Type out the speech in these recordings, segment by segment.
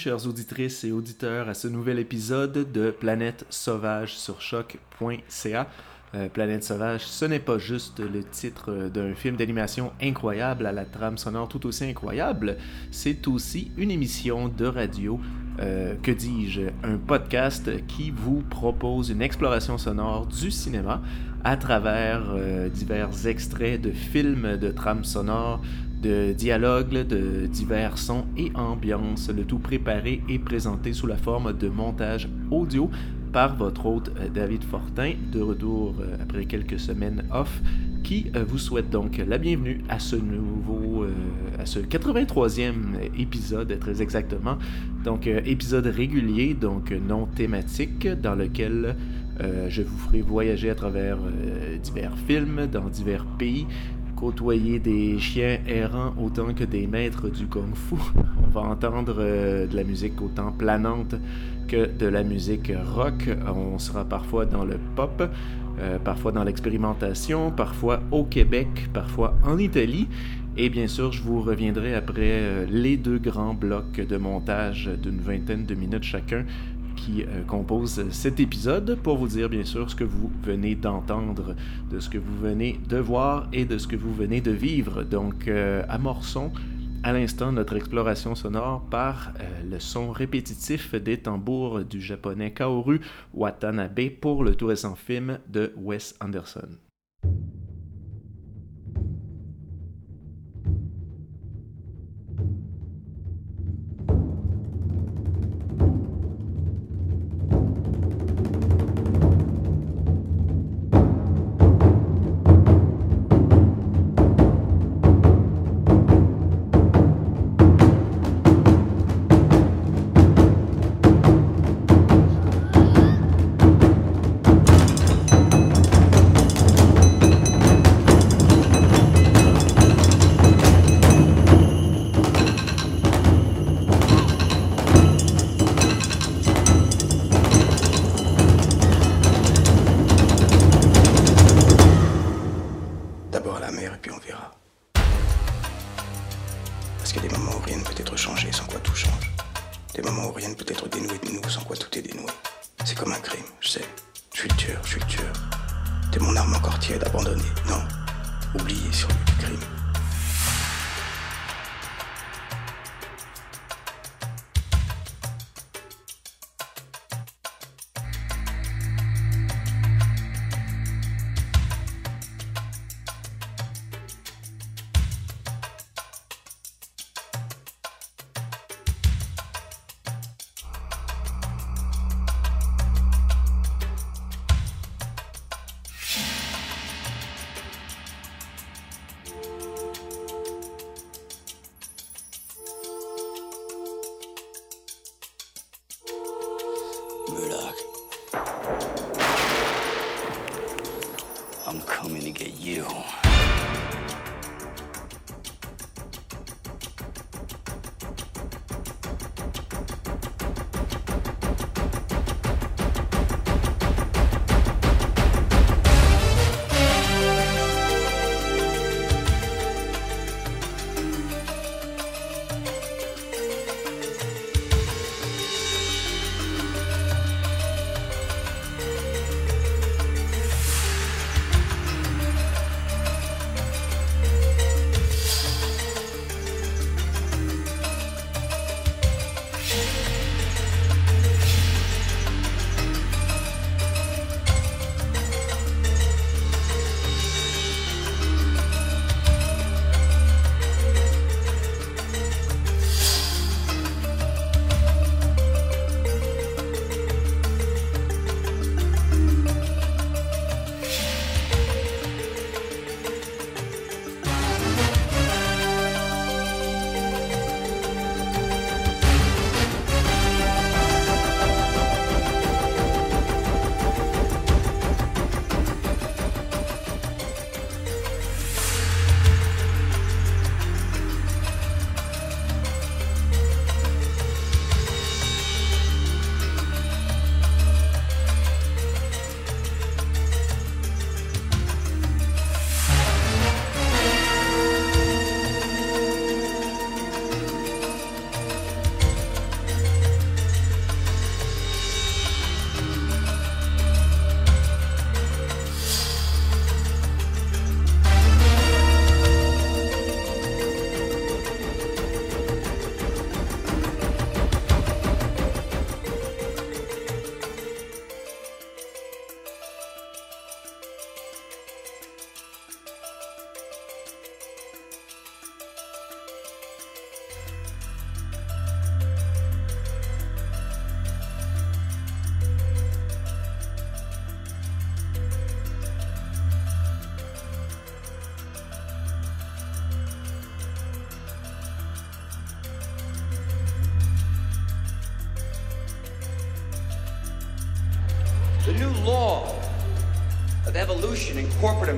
chères auditrices et auditeurs, à ce nouvel épisode de Planète Sauvage sur choc.ca. Euh, Planète Sauvage, ce n'est pas juste le titre d'un film d'animation incroyable à la trame sonore tout aussi incroyable, c'est aussi une émission de radio, euh, que dis-je, un podcast qui vous propose une exploration sonore du cinéma à travers euh, divers extraits de films de trames sonores, de dialogues, de divers sons et ambiances, le tout préparé et présenté sous la forme de montage audio par votre hôte euh, David Fortin, de retour euh, après quelques semaines off, qui euh, vous souhaite donc la bienvenue à ce nouveau, à ce 83e épisode très exactement. Donc épisode régulier, donc non thématique, dans lequel je vous ferai voyager à travers divers films dans divers pays, côtoyer des chiens errants autant que des maîtres du kung-fu. On va entendre de la musique autant planante de la musique rock. On sera parfois dans le pop, euh, parfois dans l'expérimentation, parfois au Québec, parfois en Italie. Et bien sûr, je vous reviendrai après euh, les deux grands blocs de montage d'une vingtaine de minutes chacun qui euh, composent cet épisode pour vous dire bien sûr ce que vous venez d'entendre, de ce que vous venez de voir et de ce que vous venez de vivre. Donc, amorçons à l'instant notre exploration sonore par euh, le son répétitif des tambours du japonais Kaoru Watanabe pour le tout récent film de Wes Anderson.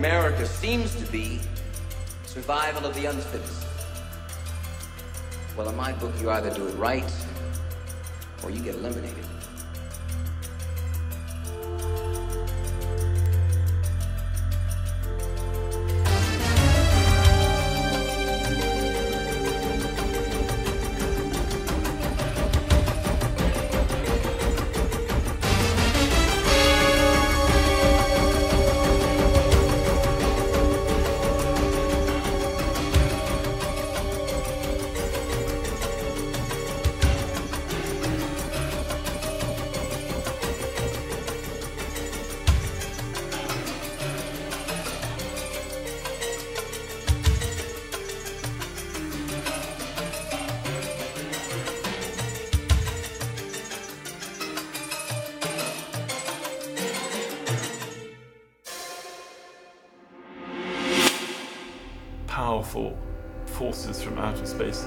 America seems to be survival of the unfittest. Well, in my book, you either do it right or you get eliminated. Powerful forces from outer space.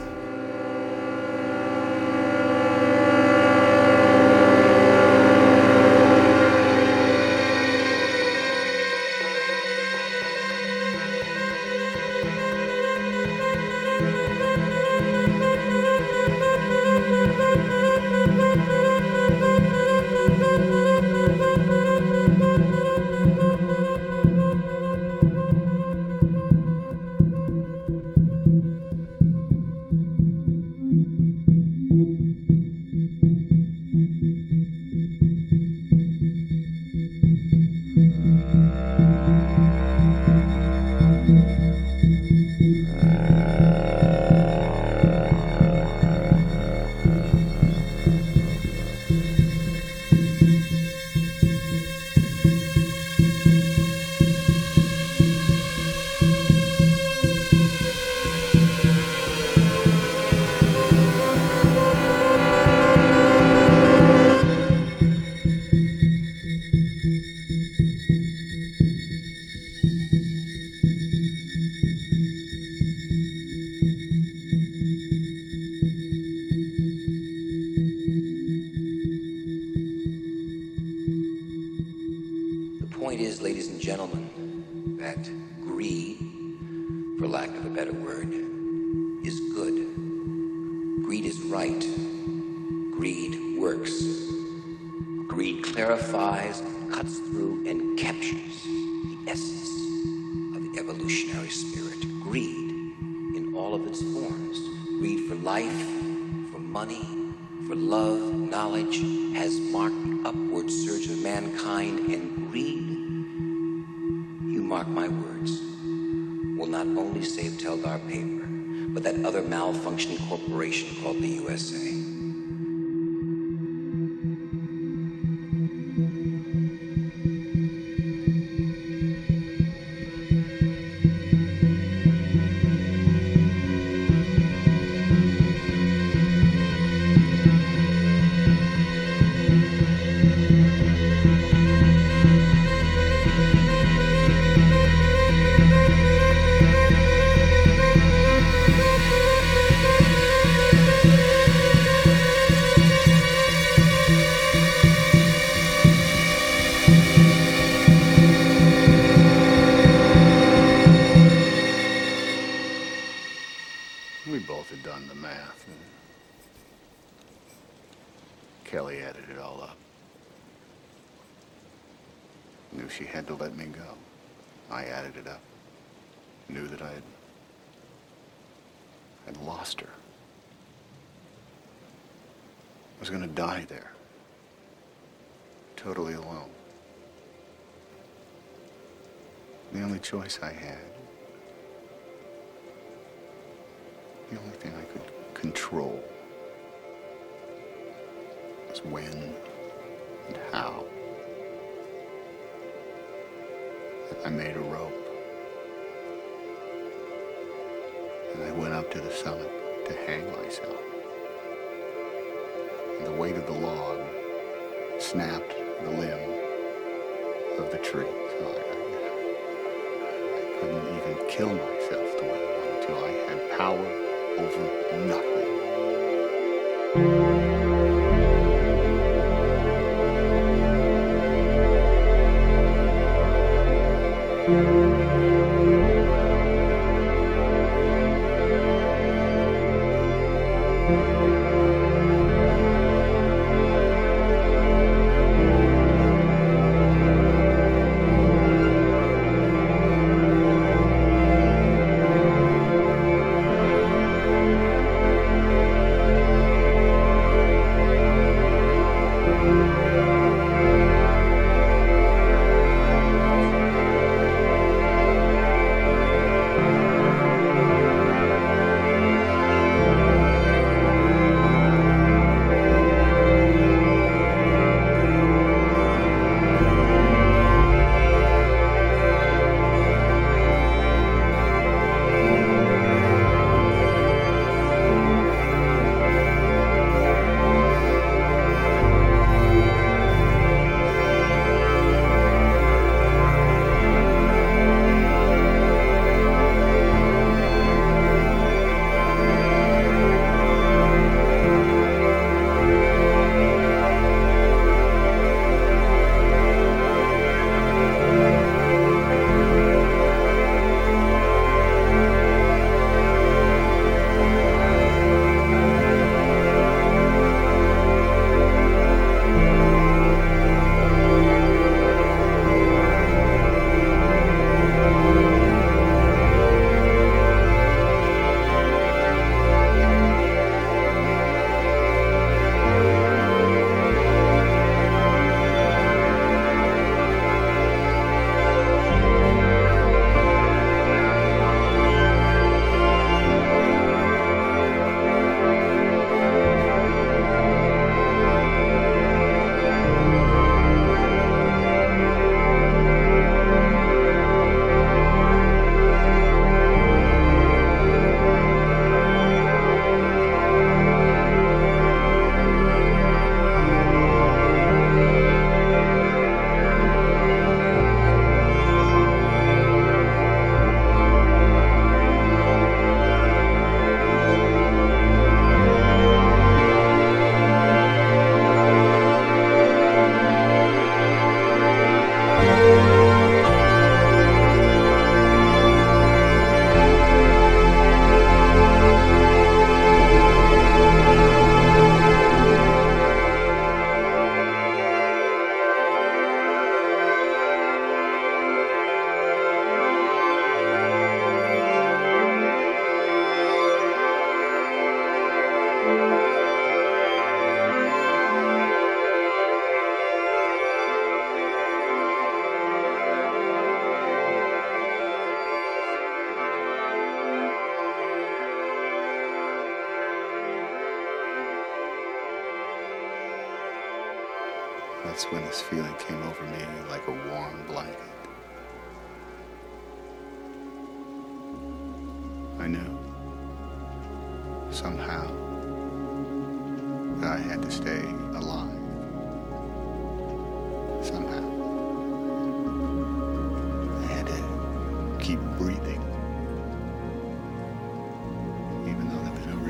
All of its forms. Greed for life, for money, for love, knowledge, has marked the upward surge of mankind, and greed, you mark my words, will not only save Teldar Paper, but that other malfunctioning corporation called the USA. The I, I couldn't even kill myself the way I wanted to. I had power over nothing.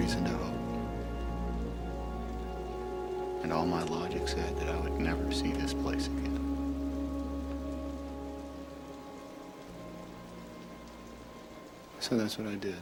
Reason to hope. And all my logic said that I would never see this place again. So that's what I did.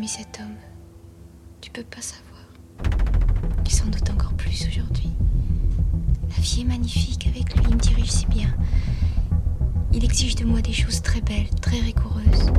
aimé cet homme. Tu peux pas savoir. Tu s'en doute encore plus aujourd'hui. La vie est magnifique avec lui, il me dirige si bien. Il exige de moi des choses très belles, très rigoureuses.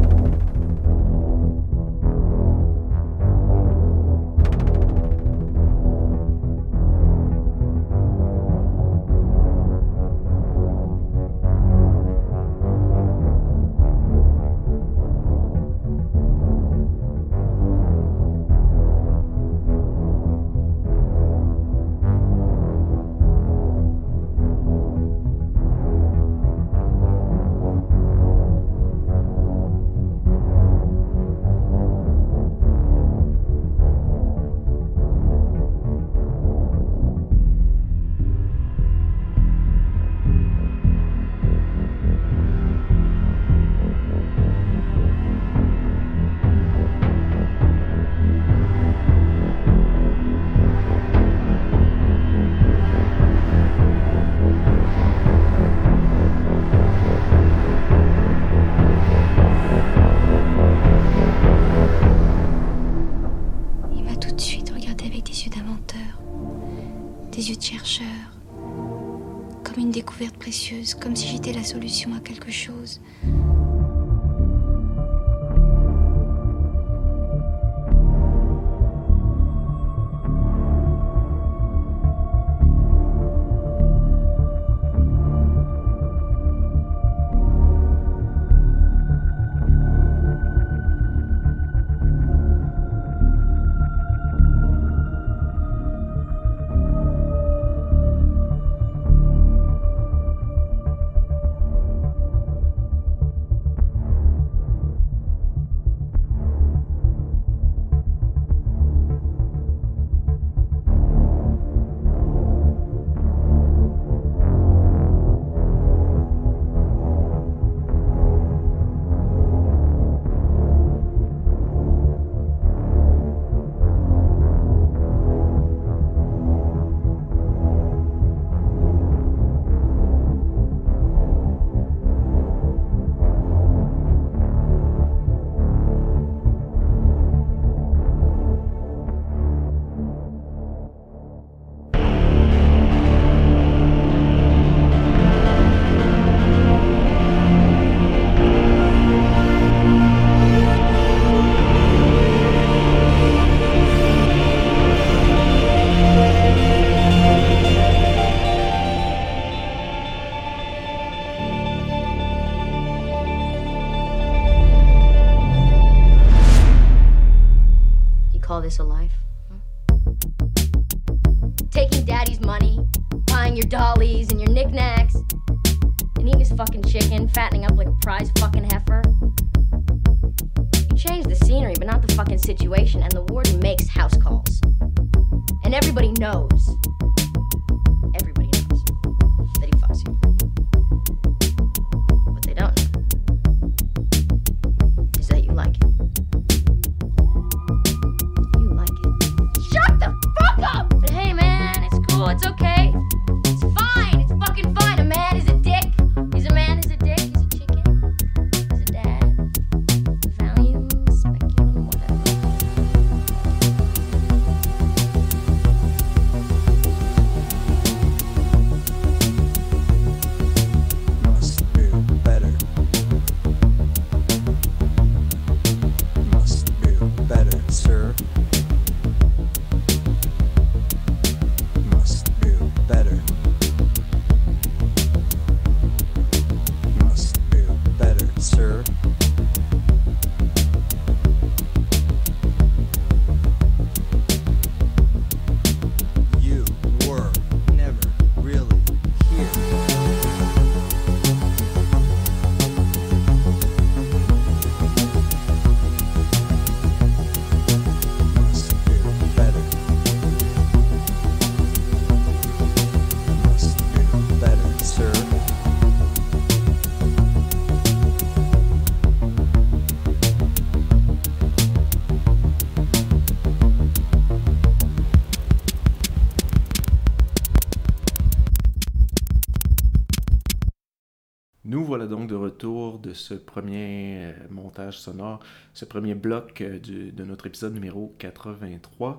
De ce premier euh, montage sonore, ce premier bloc euh, de notre épisode numéro 83.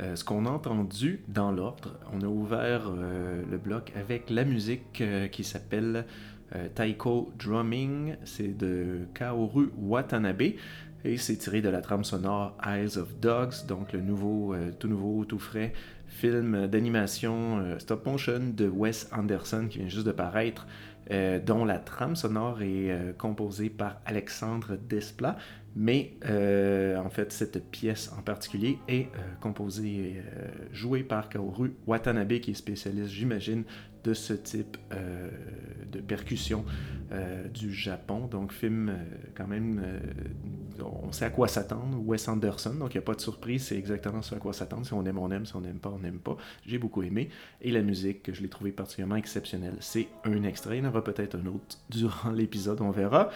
Euh, ce qu'on a entendu dans l'ordre, on a ouvert le bloc avec la musique qui s'appelle Taiko Drumming, c'est de Kaoru Watanabe et c'est tiré de la trame sonore Eyes of Dogs, donc le nouveau, tout nouveau, tout frais film d'animation stop motion de Wes Anderson qui vient juste de paraître, euh, dont la trame sonore est euh, composée par Alexandre Desplat, mais euh, en fait cette pièce en particulier est composée et jouée par Kaoru Watanabe qui est spécialiste, j'imagine, de ce type de percussion euh, du Japon. Donc film euh, quand même, euh, on sait à quoi s'attendre. Wes Anderson, donc il n'y a pas de surprise, c'est exactement ce à quoi s'attendre. Si on aime, on aime. Si on n'aime pas, on n'aime pas. J'ai beaucoup aimé. Et la musique, je l'ai trouvée particulièrement exceptionnelle. C'est un extrait, il y en aura peut-être un autre durant l'épisode, on verra.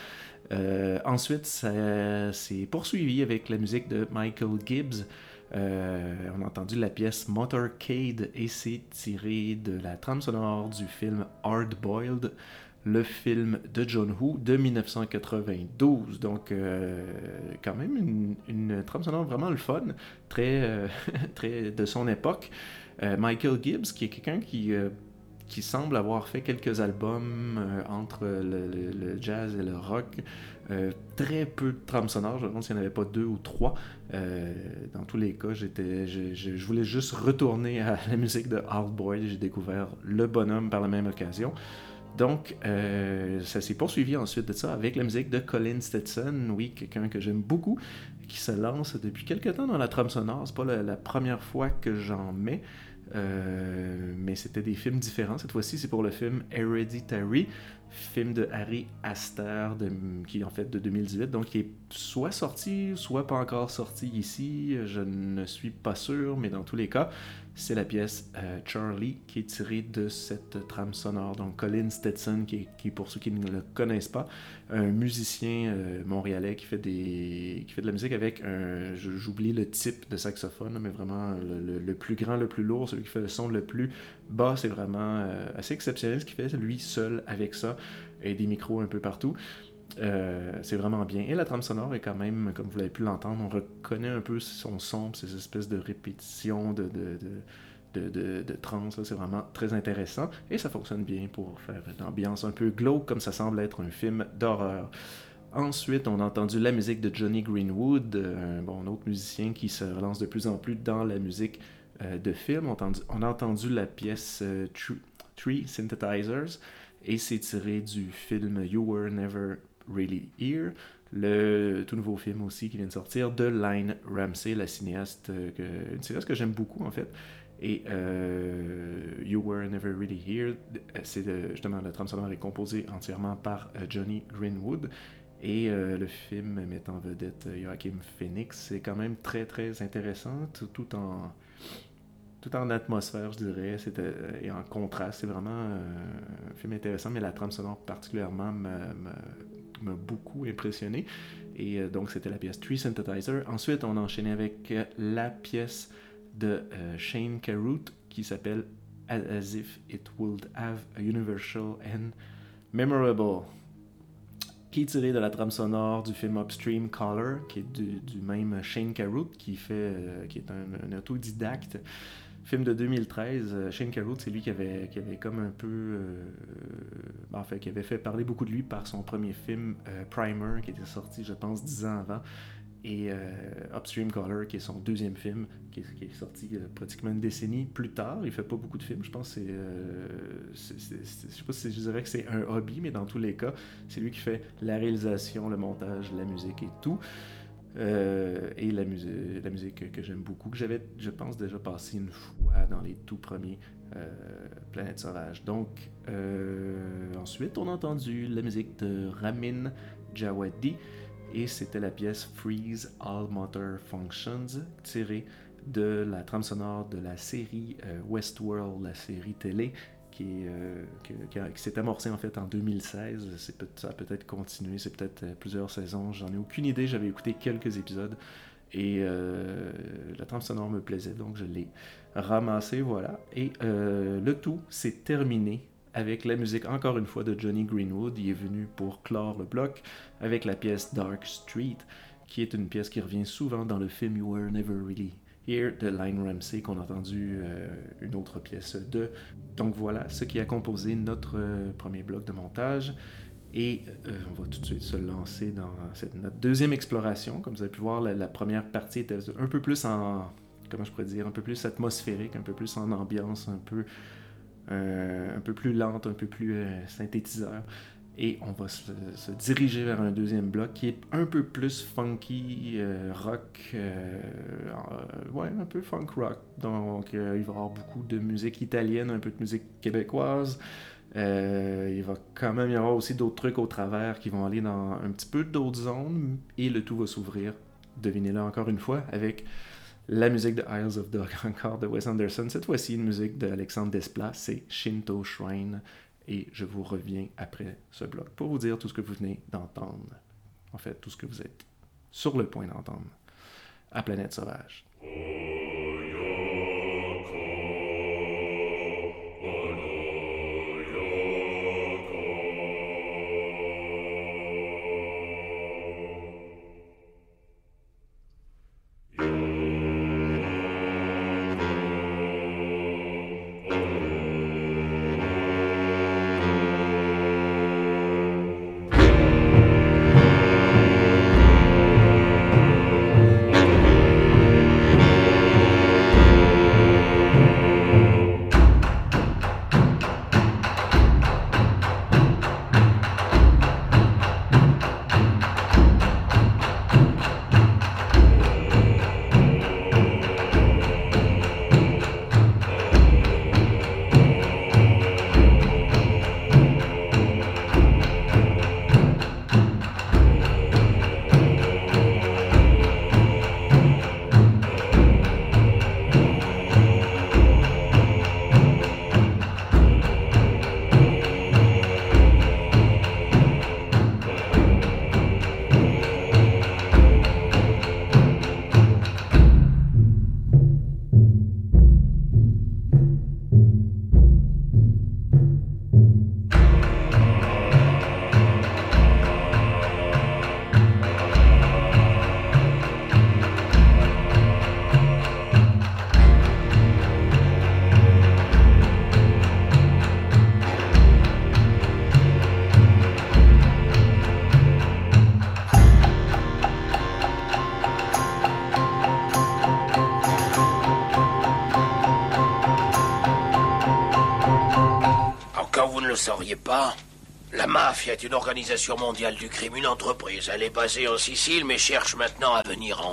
Ensuite, ça s'est poursuivi avec la musique de Michael Gibbs. Euh, on a entendu la pièce Motorcade et c'est tiré de la trame sonore du film Hard Boiled, le film de John Woo de 1992. Donc, euh, quand même une, une trame sonore vraiment le fun, très, euh, très de son époque. Michael Gibbs, qui est quelqu'un qui, qui semble avoir fait quelques albums entre le jazz et le rock. Euh, très peu de trames sonores, je me demande s'il n'y en avait pas deux ou trois. Euh, dans tous les cas, je, voulais juste retourner à la musique de Hard Boy. J'ai découvert le bonhomme par la même occasion. Donc, euh, ça s'est poursuivi ensuite de ça avec la musique de Colin Stetson, oui, quelqu'un que j'aime beaucoup, qui se lance depuis quelques temps dans la trame sonore. C'est pas la, première fois que j'en mets, mais c'était des films différents. Cette fois-ci, c'est pour le film Hereditary, film de Harry Astor, qui est en fait de 2018, donc qui est soit sorti, soit pas encore sorti ici. Je ne suis pas sûr, mais dans tous les cas, c'est la pièce euh, Charlie qui est tirée de cette trame sonore. Donc Colin Stetson, qui est, pour ceux qui ne le connaissent pas, un musicien euh, montréalais qui fait, des, qui fait de la musique avec un, j'oublie le type de saxophone, mais vraiment le plus grand, le plus lourd, celui qui fait le son le plus bas, c'est vraiment euh, assez exceptionnel ce qu'il fait, lui seul avec ça, et des micros un peu partout. Euh, c'est vraiment bien. Et la trame sonore est quand même, comme vous l'avez pu l'entendre, on reconnaît un peu son son, ces espèces de répétitions de, de, de, de, de. C'est vraiment très intéressant. Et ça fonctionne bien pour faire une ambiance un peu glauque, comme ça semble être un film d'horreur. Ensuite, on a entendu la musique de Johnny Greenwood, un bon autre musicien qui se relance de plus en plus dans la musique euh, de film. On a entendu, la pièce euh, Three Synthesizers et c'est tiré du film You Were Never Really Here, le tout nouveau film aussi qui vient de sortir de Line Ramsey, la cinéaste, euh, que- une cinéaste que j'aime beaucoup en fait. Et euh, You Were Never Really Here, euh, c'est justement la trame sonore est composée entièrement par Johnny Greenwood. Et le film met en vedette Joachim Phoenix. C'est quand même très très intéressant, tout, tout en tout en atmosphère, je dirais, et en contraste. C'est vraiment un film intéressant, mais la trame sonore particulièrement m'a beaucoup impressionné. Et euh, donc, c'était la pièce Tree Synthesizer. Ensuite, on a enchaîné avec euh, la pièce de euh, Shane Carruth qui s'appelle As If It Would Have a Universal and Memorable qui est tiré de la trame sonore du film Upstream Color, qui est du, même Shane Carruth, qui, fait, qui est un autodidacte. Film de 2013, euh, Shane Carruth, c'est lui qui avait, qui avait comme un peu... euh, ben, en fait, qui avait fait parler beaucoup de lui par son premier film euh, Primer, qui était sorti, je pense, dix ans avant, et Upstream Color, qui est son deuxième film, qui est, sorti pratiquement une décennie plus tard. Il fait pas beaucoup de films, je pense c'est- je sais pas si je dirais que c'est un hobby, mais dans tous les cas, c'est lui qui fait la réalisation, le montage, la musique et tout. Euh, et la, musi- la musique que j'aime beaucoup, que j'avais, je pense, déjà passé une fois dans les tout premiers euh, Planète Sauvage. Donc, euh, ensuite, on a entendu la musique de Ramin Djawadi et c'était la pièce Freeze All Motor Functions tirée de la trame sonore de la série euh, Westworld, la série télé euh, qui s'est amorcée en fait en 2016. C'est peut- ça a peut-être continué, c'est peut-être euh, plusieurs saisons, j'en ai aucune idée. J'avais écouté quelques épisodes et euh, la trame sonore me plaisait, donc je l'ai ramassé, voilà. Et le tout s'est terminé avec la musique encore une fois de Johnny Greenwood. Il est venu pour clore le bloc avec la pièce Dark Street, qui est une pièce qui revient souvent dans le film You Were Never Really Here de Line Ramsey qu'on a entendu euh, une autre pièce de. Donc voilà ce qui a composé notre euh, premier bloc de montage. Et euh, on va tout de suite se lancer dans cette, notre deuxième exploration. Comme vous avez pu voir, la, première partie était un peu plus en, comment je pourrais dire, un peu plus atmosphérique, un peu plus en ambiance, un peu, un peu plus lente, un peu plus synthétiseur. Et on va se, diriger vers un deuxième bloc qui est un peu plus funky, euh, rock, euh, ouais, un peu funk rock. Donc il va y avoir beaucoup de musique italienne, un peu de musique québécoise. Euh, il va quand même y avoir aussi d'autres trucs au travers qui vont aller dans un petit peu d'autres zones et le tout va s'ouvrir, devinez-le encore une fois, avec la musique de Isles of Dog encore de Wes Anderson. Cette fois-ci, une musique d'Alexandre Desplat, c'est Shinto Shrine. Et je vous reviens après ce bloc pour vous dire tout ce que vous venez d'entendre. En fait, tout ce que vous êtes sur le point d'entendre à Planète Sauvage. Une organisation mondiale du crime, une entreprise. Elle est basée en Sicile, mais cherche maintenant à venir à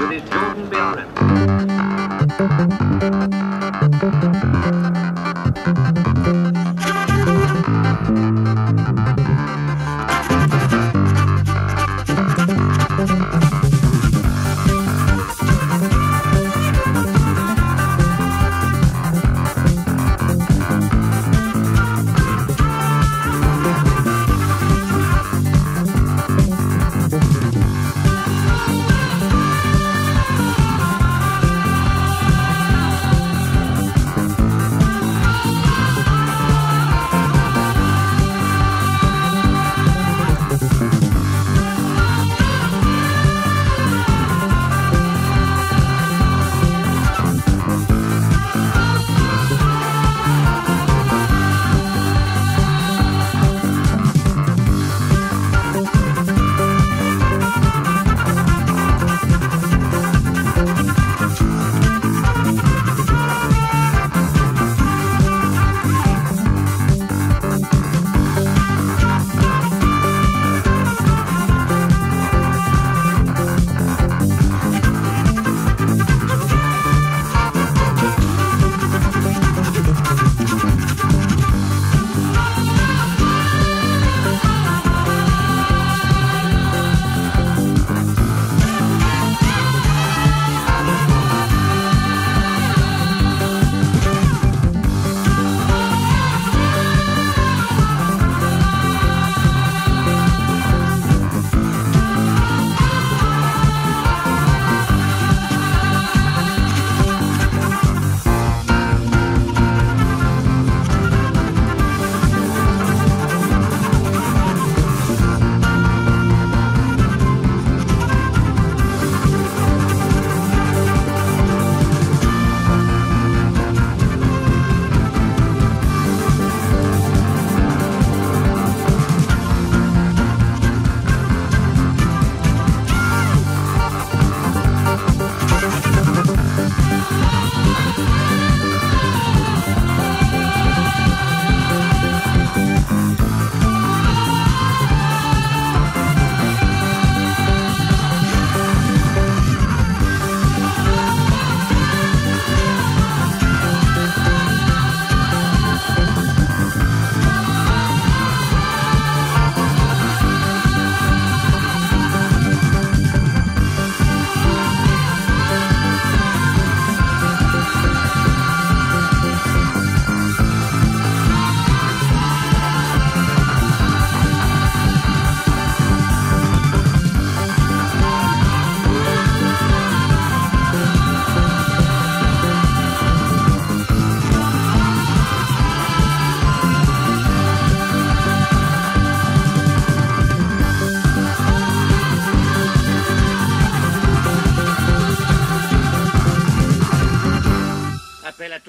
with his golden bell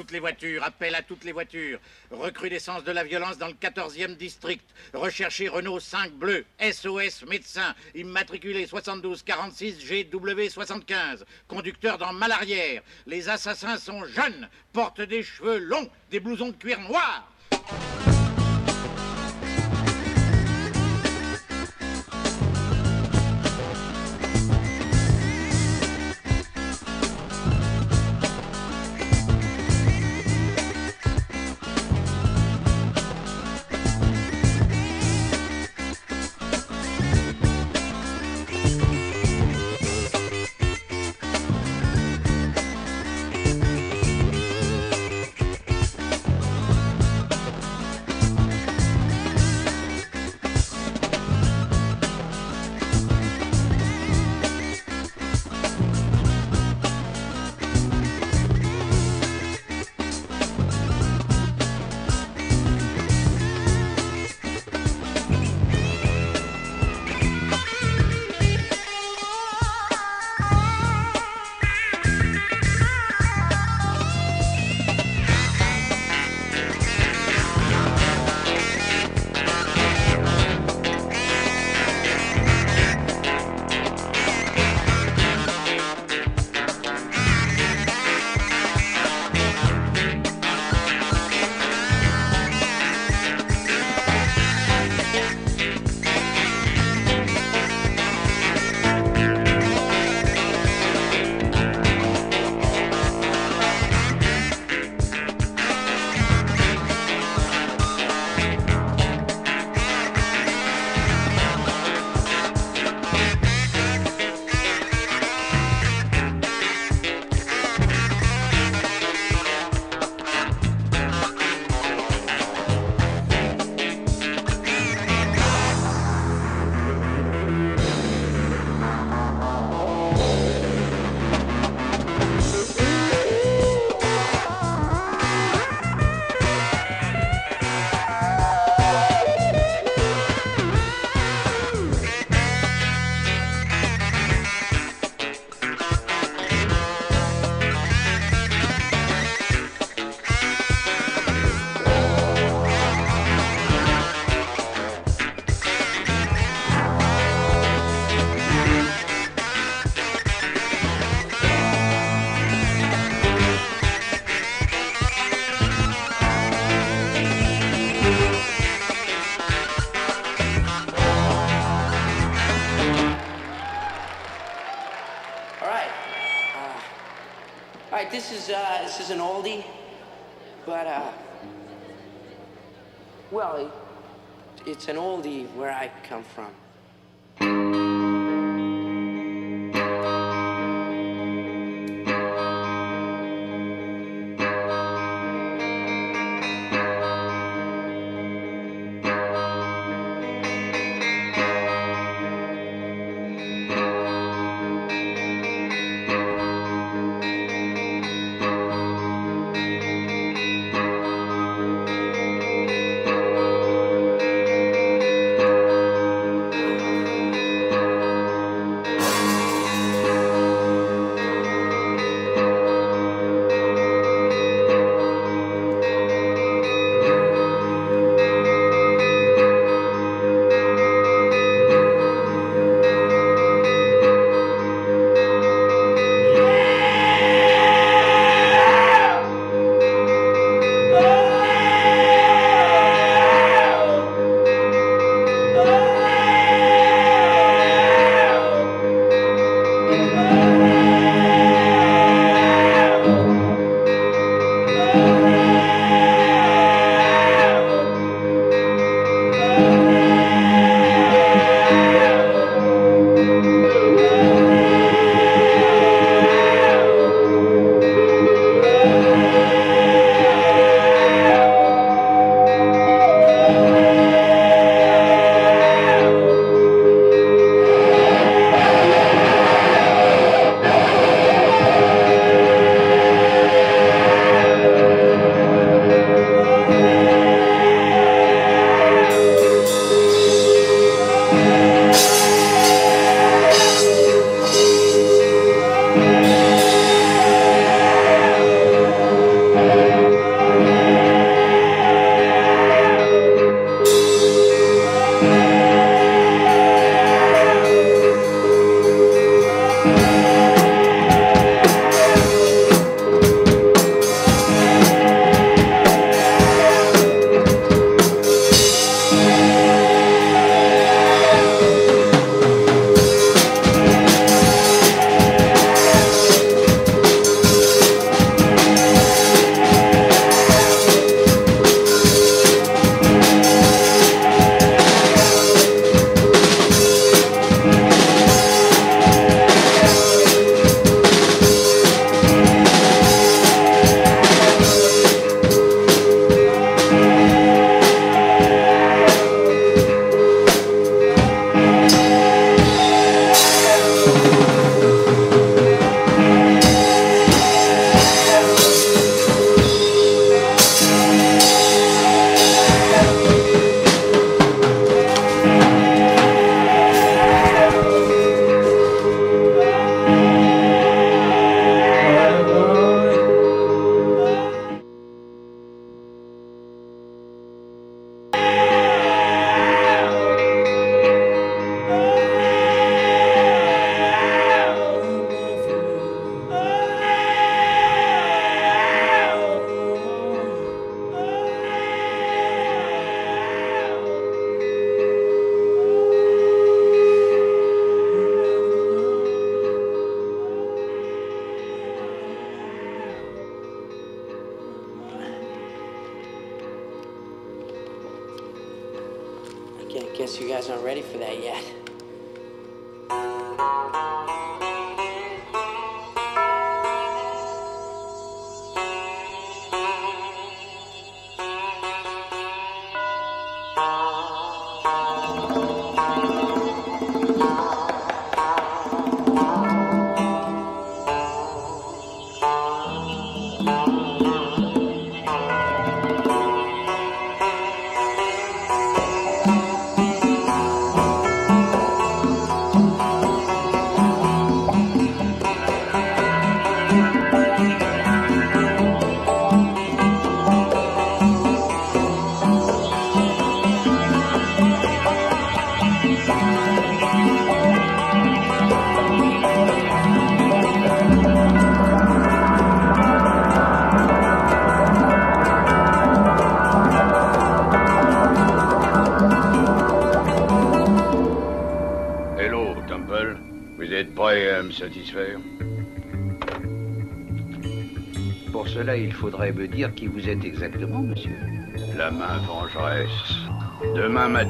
toutes les voitures, appel à toutes les voitures. Recrudescence de la violence dans le 14e district. Recherchez Renault 5 bleu. SOS médecin. Immatriculé 7246 GW 75. Conducteur dans mal arrière. Les assassins sont jeunes. Portent des cheveux longs. Des blousons de cuir noir. Come from.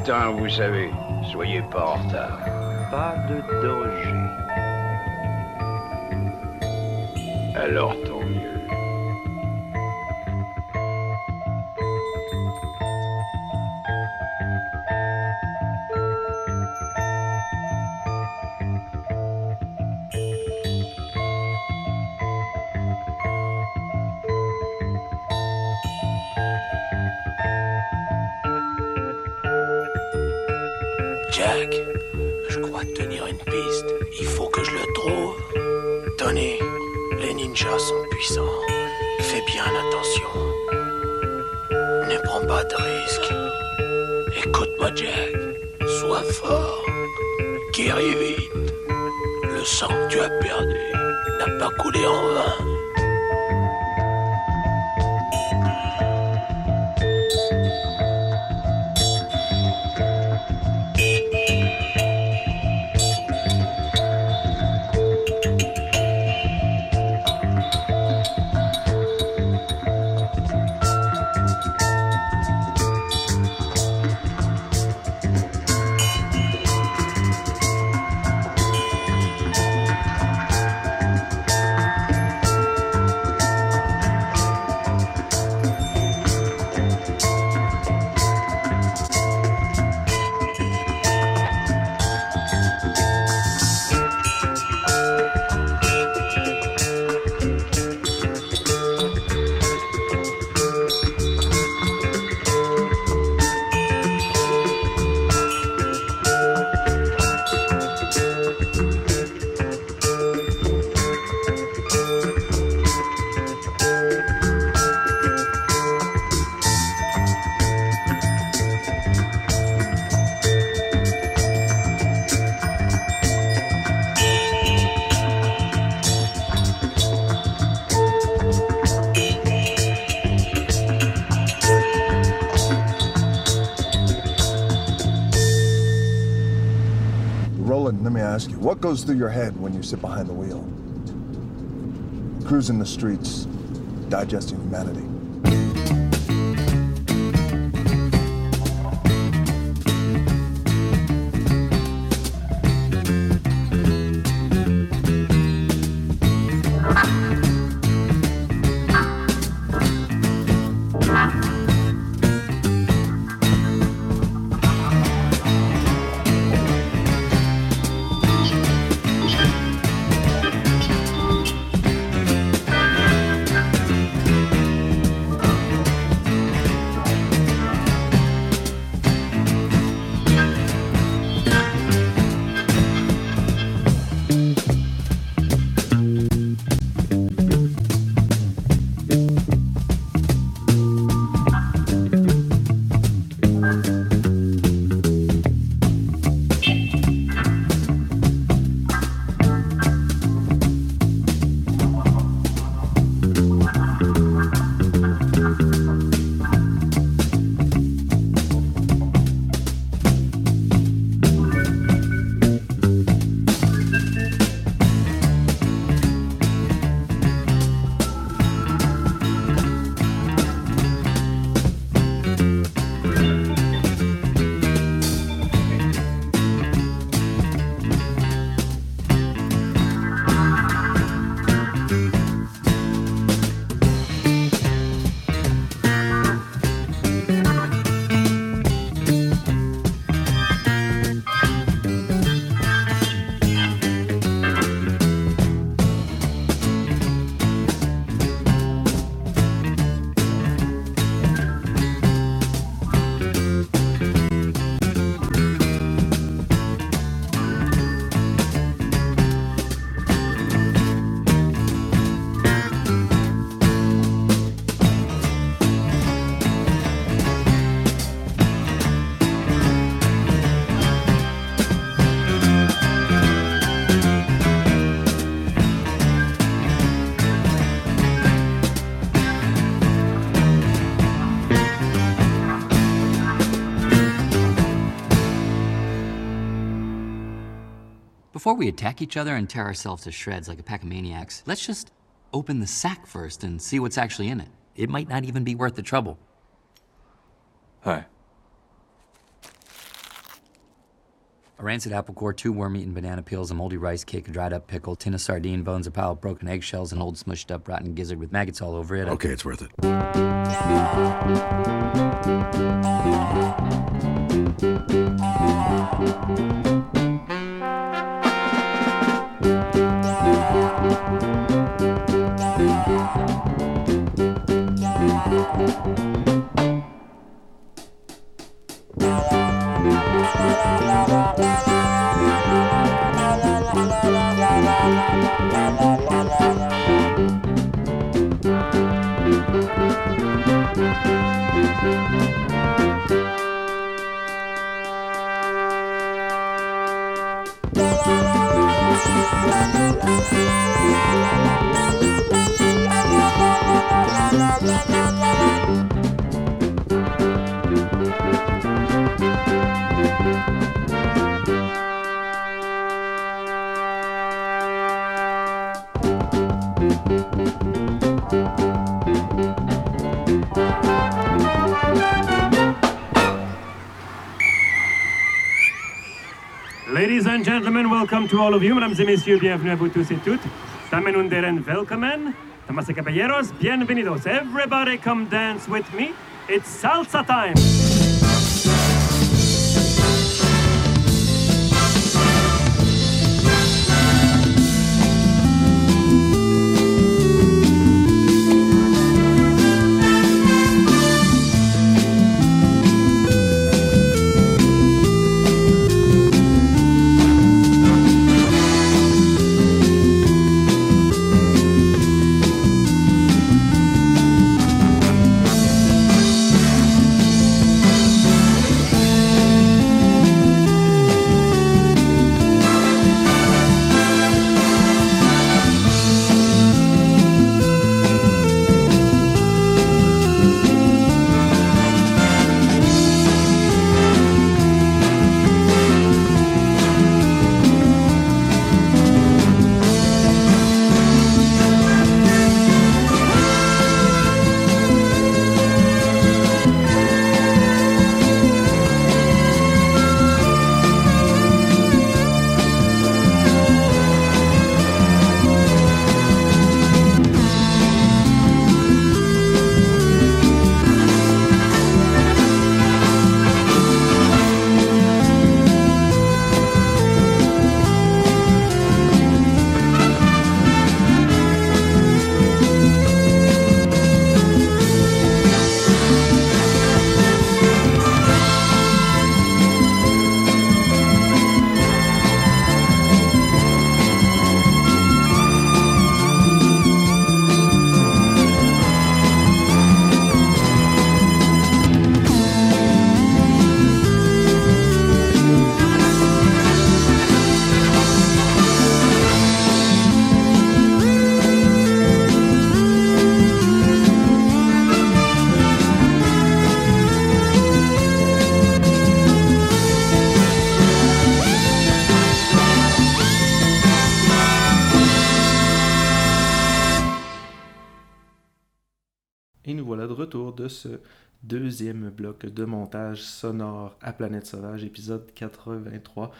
Vous savez, soyez pas en retard. Pas de danger. Alors tant mieux. Tu as perdu n'a pas coulé en vain. What goes through your head when you sit behind the wheel? Cruising the streets, digesting humanity. We attack each other and tear ourselves to shreds like a pack of maniacs, let's just open the sack first and see what's actually in it. It might not even be worth the trouble. Hi. A rancid apple core, two worm eaten banana peels, a moldy rice cake, a dried up pickle, tin of sardine bones, a pile of broken eggshells, an old smushed up rotten gizzard with maggots all over it. Okay, it's worth it. Welcome to all of you. Mesdames et messieurs, bienvenue à vous tous et toutes. Damen und Herren, welcome. Damas y caballeros, bienvenidos. Everybody come dance with me. It's salsa time. Deuxième bloc de montage sonore à Planète Sauvage, épisode 83.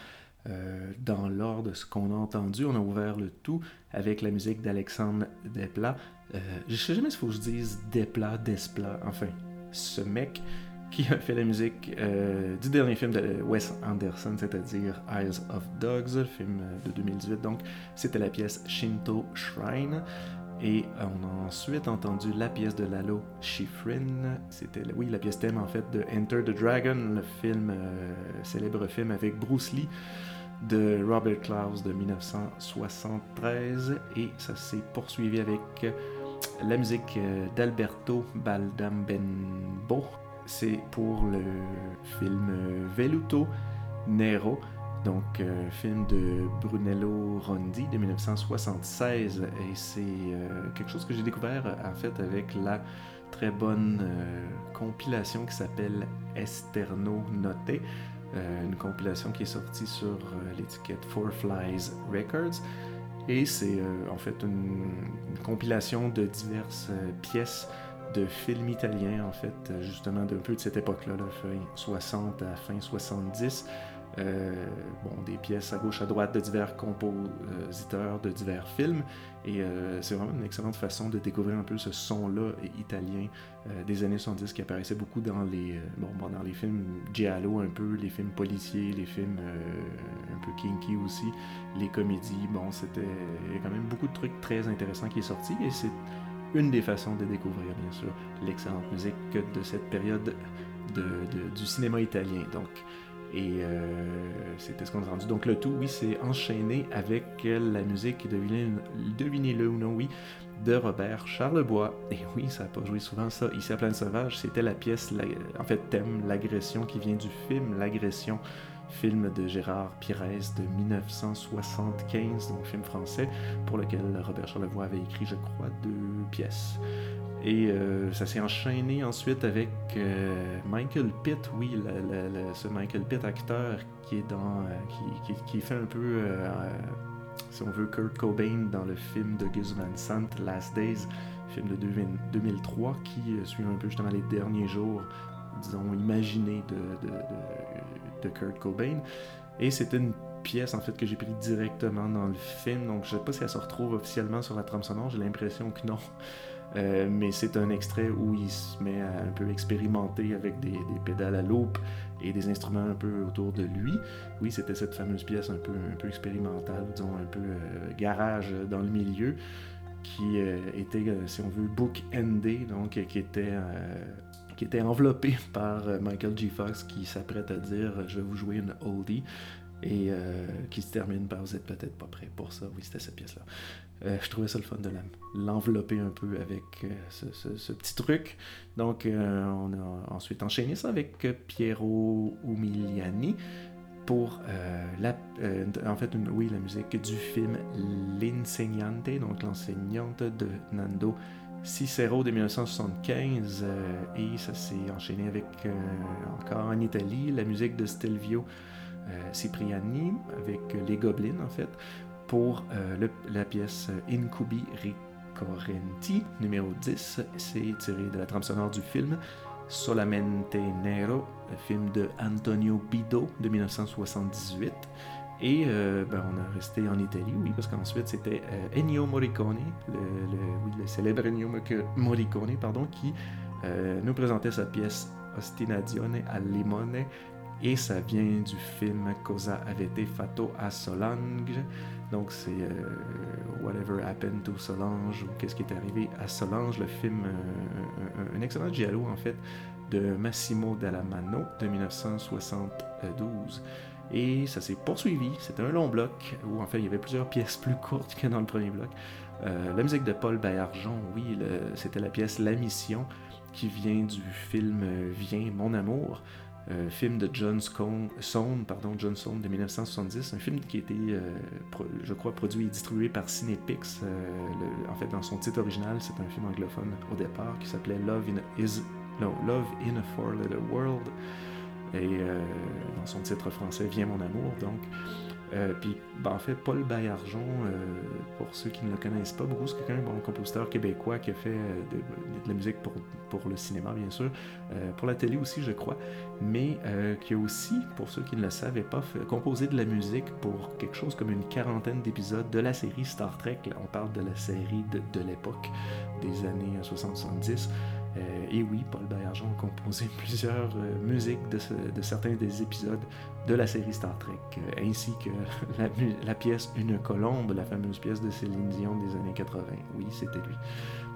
Euh, dans l'ordre de ce qu'on a entendu, on a ouvert le tout avec la musique d'Alexandre Desplat. Euh, je sais jamais s'il faut que je dise Desplat, Desplat, enfin, ce mec qui a fait la musique euh, du dernier film de Wes Anderson, c'est-à-dire Eyes of Dogs, film de 2018. Donc, c'était la pièce Shinto Shrine. Et on a ensuite entendu la pièce de Lalo Schifrin. C'était, oui, la pièce thème en fait de Enter the Dragon, le film, euh, célèbre film avec Bruce Lee de Robert Klaus de 1973. Et ça s'est poursuivi avec la musique euh, d'Alberto Baldambenbo. C'est pour le film euh, Veluto Nero. Donc, euh, film de Brunello Rondi de 1976. Et c'est euh, quelque chose que j'ai découvert en fait avec la très bonne euh, compilation qui s'appelle Esterno Note. une compilation qui est sortie sur l'étiquette Four Flies Records. Et c'est en fait une, compilation de diverses pièces de films italiens, en fait, justement d'un peu de cette époque-là, là, fin 60 à fin 70. Euh, bon, des pièces à gauche, à droite de divers compositeurs de divers films. Et euh, c'est vraiment une excellente façon de découvrir un peu ce son-là italien euh, des années 70 qui apparaissait beaucoup dans les, bon, dans les films giallo un peu, les films policiers, les films un peu kinky aussi, les comédies. Bon, c'était quand même beaucoup de trucs très intéressants qui est sorti et c'est une des façons de découvrir, bien sûr, l'excellente musique de cette période de, du cinéma italien. Donc, et euh, c'était ce qu'on a rendu. Donc le tout, oui, c'est enchaîné avec la musique, devinez-le ou non, oui, de Robert Charlebois. Et oui, ça n'a pas joué souvent ça. Ici à Pleine Sauvage, c'était la pièce, en fait, thème, l'agression qui vient du film L'agression film de Gérard Pires de 1975, donc film français, pour lequel Robert Charlevoix avait écrit, je crois, deux pièces. Et euh, ça s'est enchaîné ensuite avec euh, Michael Pitt, oui, ce Michael Pitt acteur qui est dans, euh, qui, fait un peu, si on veut, Kurt Cobain dans le film de Gus Van Sant, Last Days, film de 2003, qui suit un peu justement les derniers jours, disons, imaginés de, Kurt Cobain. Et c'était une pièce en fait que j'ai pris directement dans le film, donc je sais pas si elle se retrouve officiellement sur la trame sonore, j'ai l'impression que non. Euh, mais c'est un extrait où il se met un peu expérimenter avec des, pédales à loupe et des instruments un peu autour de lui. Oui, c'était cette fameuse pièce un peu, un peu expérimentale, disons un peu euh, garage dans le milieu, qui euh, était, si on veut, book-endé, donc qui était qui était enveloppé par Michael G. Fox qui s'apprête à dire je vais vous jouer une oldie et qui se termine par vous êtes peut-être pas prêt pour ça. Oui, c'était cette pièce-là. Euh, je trouvais ça le fun de l'envelopper un peu avec euh, ce, petit truc. Donc, euh, on a ensuite enchaîné ça avec Piero Umiliani pour la, en fait, oui, la musique du film L'Insegnante, donc l'enseignante de Nando Cicero de 1975. et ça s'est enchaîné avec, encore en Italie, la musique de Stelvio Cipriani avec Les Gobelins, en fait pour euh, la pièce Incubi Ricorrenti, numéro 10. C'est tiré de la trame sonore du film Solamente Nero, le film de Antonio Bido de 1978. Et euh, ben, on a resté en Italie, oui, parce qu'ensuite c'était euh, Ennio Morricone, le, célèbre Ennio Morricone, pardon, qui nous présentait sa pièce Ostinazione al Limone, et ça vient du film Cosa avete fatto a Solange, donc c'est euh, Whatever Happened to Solange ou Qu'est-ce qui est arrivé à Solange, le film, euh, un, excellent giallo en fait de Massimo Dallamano de 1972. Et ça s'est poursuivi, c'était un long bloc où en fait il y avait plusieurs pièces plus courtes que dans le premier bloc. Euh, la musique de Paul Bayarjon, oui, c'était la pièce La Mission qui vient du film Viens mon amour. Film de John Sohn, pardon, John de 1970, un film qui a été, euh, je crois, produit et distribué par Cinepix. Euh, en fait, dans son titre original, c'est un film anglophone au départ qui s'appelait Love in, is, Love in a Four Little World. Et dans son titre français, Viens mon amour, donc. Euh, puis, ben, en fait, Paul Baillargeon, euh, pour ceux qui ne le connaissent pas beaucoup, c'est quelqu'un, bon compositeur québécois qui a fait euh, de, la musique pour, le cinéma, bien sûr, pour la télé aussi, je crois, mais qui a aussi, pour ceux qui ne le savaient pas, composé de la musique pour quelque chose comme une quarantaine d'épisodes de la série Star Trek. on parle de la série de, l'époque des années 60-70. Euh, et oui, Paul Baillargeon a composé plusieurs euh, musiques de, certains des épisodes de la série Star Trek, euh, ainsi que la, pièce Une colombe, la fameuse pièce de Céline Dion des années 80. Oui, c'était lui.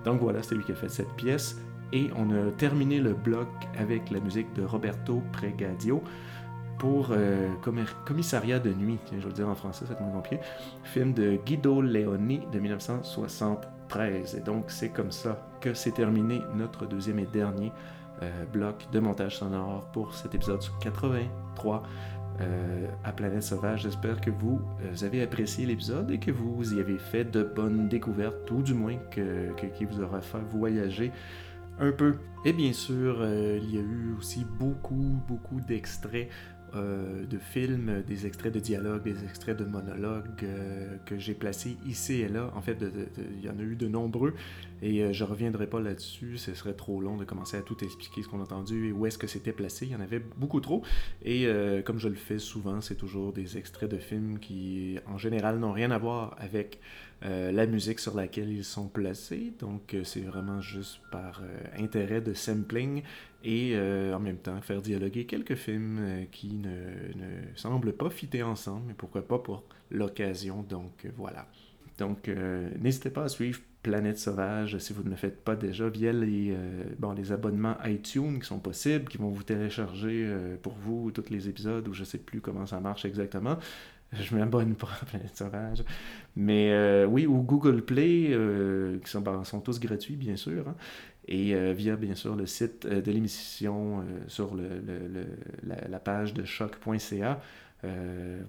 Donc voilà, c'est lui qui a fait cette pièce. Et on a terminé le bloc avec la musique de Roberto Pregadio pour Commissariat de nuit, je le dire en français, c'est moins compliqué, film de Guido Leoni de 1960. Et donc, c'est comme ça que s'est terminé notre deuxième et dernier euh, bloc de montage sonore pour cet épisode 83 euh, à Planète Sauvage. J'espère que vous, euh, avez apprécié l'épisode et que vous y avez fait de bonnes découvertes, ou du moins que, vous aura fait voyager un peu. Et bien sûr, il y a eu aussi beaucoup, beaucoup d'extraits de films, des extraits de dialogues, des extraits de monologues que j'ai placés ici et là. En fait, il y en a eu de nombreux et je reviendrai pas là-dessus. Ce serait trop long de commencer à tout expliquer ce qu'on a entendu et où est-ce que c'était placé. Il y en avait beaucoup trop. Et comme je le fais souvent, c'est toujours des extraits de films qui, en général, n'ont rien à voir avec euh, la musique sur laquelle ils sont placés. Donc, euh, c'est vraiment juste par euh, intérêt de sampling et en même temps faire dialoguer quelques films qui ne, ne, semblent pas fitter ensemble, mais pourquoi pas pour l'occasion. Donc, voilà. Donc, n'hésitez pas à suivre Planète Sauvage si vous ne le faites pas déjà via les, bon, les abonnements iTunes qui sont possibles, qui vont vous télécharger pour vous tous les épisodes ou je sais plus comment ça marche exactement. Je m'abonne pas à Planète Sauvage. Mais euh, oui, ou Google Play, euh, qui sont, ben, sont, tous gratuits, bien sûr. Hein. et euh, via, bien sûr, le site de l'émission sur la, page de choc.ca. vous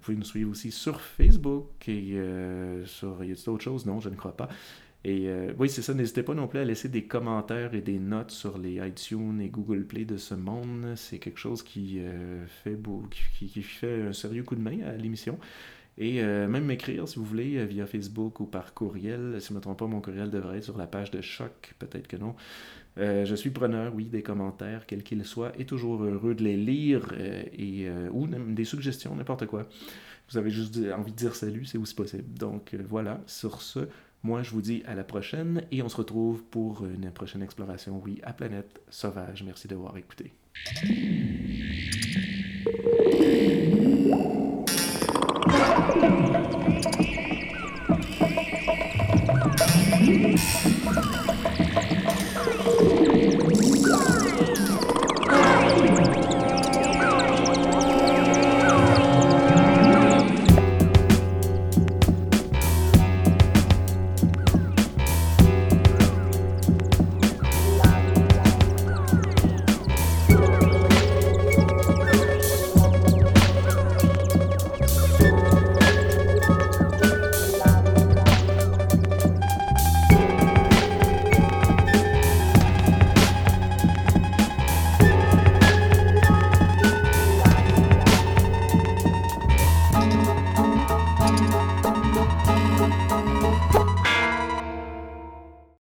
pouvez nous suivre aussi sur Facebook et sur. Y a autre chose Non, je ne crois pas. Et euh, oui, c'est ça. N'hésitez pas non plus à laisser des commentaires et des notes sur les iTunes et Google Play de ce monde. C'est quelque chose qui, euh, fait beau, qui, fait un sérieux coup de main à l'émission. Et euh, même m'écrire si vous voulez via Facebook ou par courriel. Si je ne me trompe pas, mon courriel devrait être sur la page de choc. Peut-être que non. je suis preneur, oui, des commentaires, quels qu'ils soient, et toujours heureux de les lire et, ou des suggestions, n'importe quoi. Vous avez juste envie de dire salut, c'est aussi possible. Donc voilà, sur ce, moi, je vous dis à la prochaine et on se retrouve pour une prochaine exploration, oui, à Planète Sauvage. Merci d'avoir écouté.